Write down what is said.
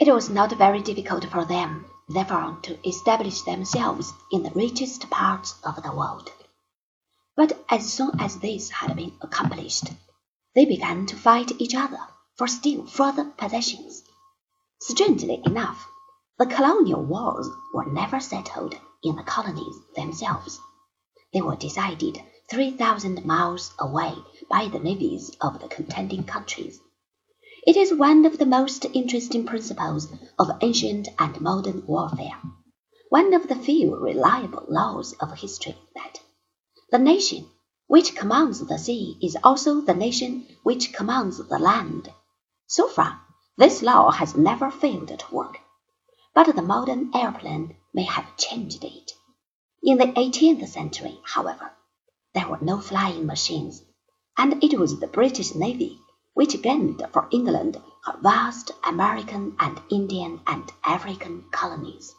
It was not very difficult for them, therefore, to establish themselves in the richest parts of the world. But as soon as this had been accomplished, they began to fight each other for still further possessions. Strangely enough, the colonial wars were never settled in the colonies themselves. They were decided three thousand miles away by the navies of the contending countries. It is one of the most interesting principles of ancient and modern warfare, one of the few reliable laws of history that the nation which commands the sea is also the nation which commands the land. So far, this law has never failed to work, but the modern airplane may have changed it. In the eighteenth century, however, there were no flying machines, and it was the British Navy which gained for England her vast American and Indian and African colonies.